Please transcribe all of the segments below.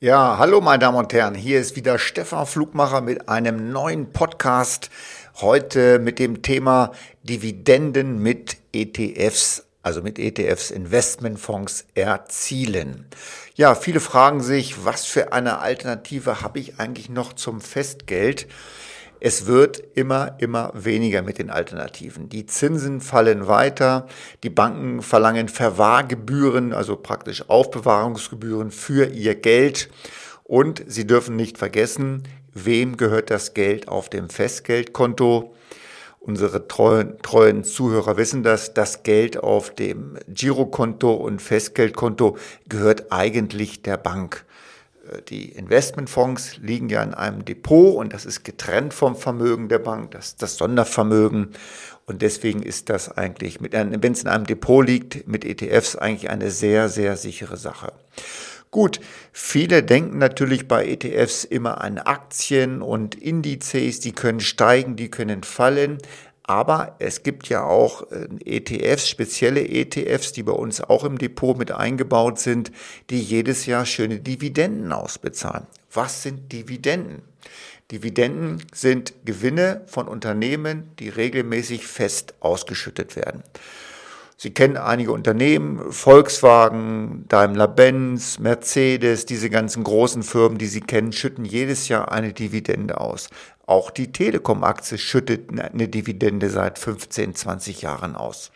Ja, hallo meine Damen und Herren, hier ist wieder Stefan Flugmacher mit einem neuen Podcast. Heute mit dem Thema Dividenden mit ETFs, also mit ETFs Investmentfonds erzielen. Ja, viele fragen sich, was für eine Alternative habe ich eigentlich noch zum Festgeld? Es wird immer, immer weniger mit den Alternativen. Die Zinsen fallen weiter, die Banken verlangen Verwahrgebühren, also praktisch Aufbewahrungsgebühren für ihr Geld. Und Sie dürfen nicht vergessen, wem gehört das Geld auf dem Festgeldkonto? Unsere treuen, treuen Zuhörer wissen das, das Geld auf dem Girokonto und Festgeldkonto gehört eigentlich der Bank. Die Investmentfonds liegen ja in einem Depot und das ist getrennt vom Vermögen der Bank, das ist das Sondervermögen. Und deswegen ist das eigentlich, wenn es in einem Depot liegt, mit ETFs eigentlich eine sehr, sehr sichere Sache. Gut, viele denken natürlich bei ETFs immer an Aktien und Indizes, die können steigen, die können fallen. Aber es gibt ja auch äh, ETFs, spezielle ETFs, die bei uns auch im Depot mit eingebaut sind, die jedes Jahr schöne Dividenden ausbezahlen. Was sind Dividenden? Dividenden sind Gewinne von Unternehmen, die regelmäßig fest ausgeschüttet werden. Sie kennen einige Unternehmen, Volkswagen, Daimler-Benz, Mercedes, diese ganzen großen Firmen, die Sie kennen, schütten jedes Jahr eine Dividende aus. Auch die Telekom-Aktie schüttet eine Dividende seit 15, 20 Jahren aus.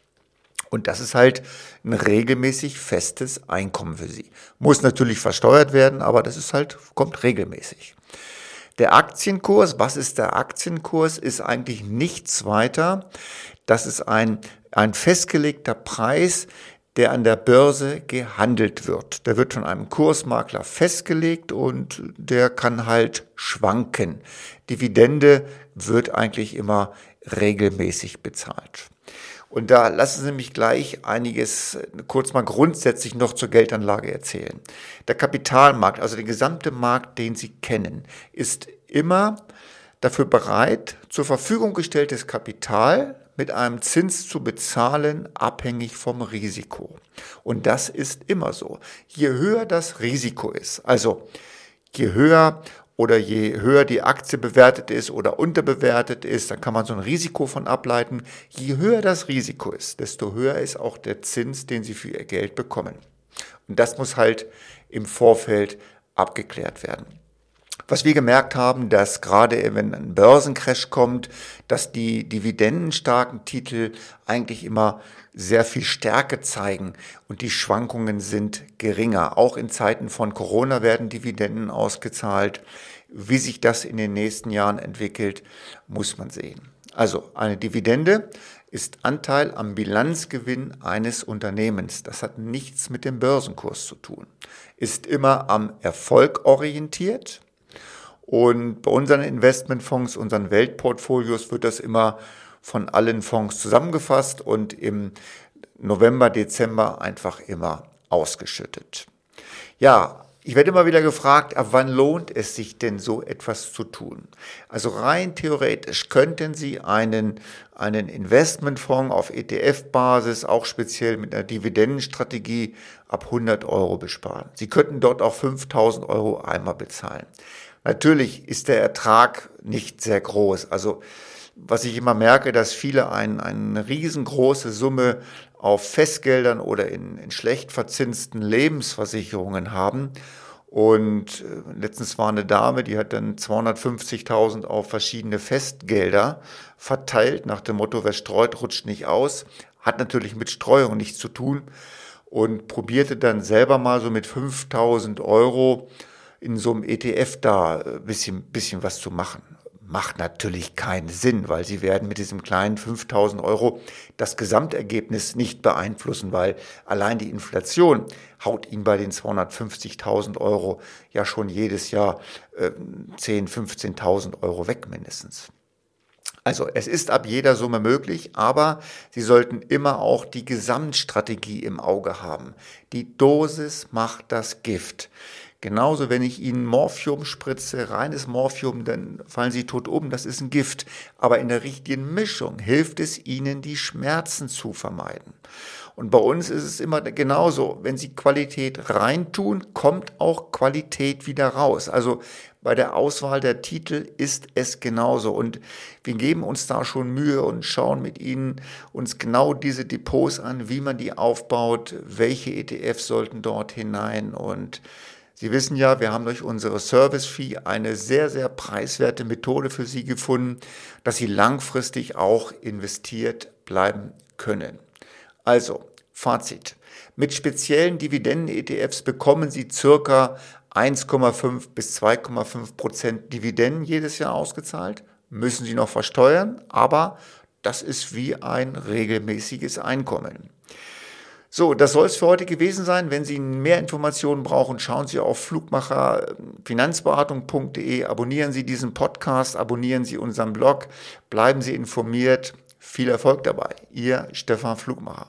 Und das ist halt ein regelmäßig festes Einkommen für Sie. Muss natürlich versteuert werden, aber das ist halt, kommt regelmäßig. Der Aktienkurs, was ist der Aktienkurs, ist eigentlich nichts weiter. Das ist ein ein festgelegter Preis, der an der Börse gehandelt wird. Der wird von einem Kursmakler festgelegt und der kann halt schwanken. Dividende wird eigentlich immer regelmäßig bezahlt. Und da lassen Sie mich gleich einiges kurz mal grundsätzlich noch zur Geldanlage erzählen. Der Kapitalmarkt, also der gesamte Markt, den Sie kennen, ist immer dafür bereit, zur Verfügung gestelltes Kapital mit einem Zins zu bezahlen, abhängig vom Risiko. Und das ist immer so. Je höher das Risiko ist, also je höher oder je höher die Aktie bewertet ist oder unterbewertet ist, dann kann man so ein Risiko von ableiten. Je höher das Risiko ist, desto höher ist auch der Zins, den Sie für Ihr Geld bekommen. Und das muss halt im Vorfeld abgeklärt werden. Was wir gemerkt haben, dass gerade wenn ein Börsencrash kommt, dass die dividendenstarken Titel eigentlich immer sehr viel Stärke zeigen und die Schwankungen sind geringer. Auch in Zeiten von Corona werden Dividenden ausgezahlt. Wie sich das in den nächsten Jahren entwickelt, muss man sehen. Also eine Dividende ist Anteil am Bilanzgewinn eines Unternehmens. Das hat nichts mit dem Börsenkurs zu tun. Ist immer am Erfolg orientiert und bei unseren Investmentfonds, unseren Weltportfolios wird das immer von allen Fonds zusammengefasst und im November, Dezember einfach immer ausgeschüttet. Ja, ich werde immer wieder gefragt, ab wann lohnt es sich denn so etwas zu tun? Also rein theoretisch könnten Sie einen, einen Investmentfonds auf ETF-Basis, auch speziell mit einer Dividendenstrategie, ab 100 Euro besparen. Sie könnten dort auch 5000 Euro einmal bezahlen. Natürlich ist der Ertrag nicht sehr groß. Also was ich immer merke, dass viele ein, eine riesengroße Summe auf Festgeldern oder in, in schlecht verzinsten Lebensversicherungen haben. Und äh, letztens war eine Dame, die hat dann 250.000 auf verschiedene Festgelder verteilt, nach dem Motto, wer streut, rutscht nicht aus. Hat natürlich mit Streuung nichts zu tun und probierte dann selber mal so mit 5.000 Euro in so einem ETF da ein äh, bisschen, bisschen was zu machen. Macht natürlich keinen Sinn, weil sie werden mit diesem kleinen 5000 Euro das Gesamtergebnis nicht beeinflussen, weil allein die Inflation haut ihnen bei den 250.000 Euro ja schon jedes Jahr äh, 10, 15.000 Euro weg mindestens. Also es ist ab jeder Summe möglich, aber Sie sollten immer auch die Gesamtstrategie im Auge haben. Die Dosis macht das Gift. Genauso, wenn ich Ihnen Morphium spritze, reines Morphium, dann fallen Sie tot um, das ist ein Gift. Aber in der richtigen Mischung hilft es Ihnen, die Schmerzen zu vermeiden. Und bei uns ist es immer genauso. Wenn Sie Qualität reintun, kommt auch Qualität wieder raus. Also bei der Auswahl der Titel ist es genauso. Und wir geben uns da schon Mühe und schauen mit Ihnen uns genau diese Depots an, wie man die aufbaut, welche ETFs sollten dort hinein. Und Sie wissen ja, wir haben durch unsere Service-Fee eine sehr, sehr preiswerte Methode für Sie gefunden, dass Sie langfristig auch investiert bleiben können. Also, Fazit. Mit speziellen Dividenden-ETFs bekommen Sie circa 1,5 bis 2,5 Prozent Dividenden jedes Jahr ausgezahlt. Müssen Sie noch versteuern, aber das ist wie ein regelmäßiges Einkommen. So, das soll es für heute gewesen sein. Wenn Sie mehr Informationen brauchen, schauen Sie auf flugmacherfinanzberatung.de, abonnieren Sie diesen Podcast, abonnieren Sie unseren Blog, bleiben Sie informiert. Viel Erfolg dabei. Ihr Stefan Flugmacher.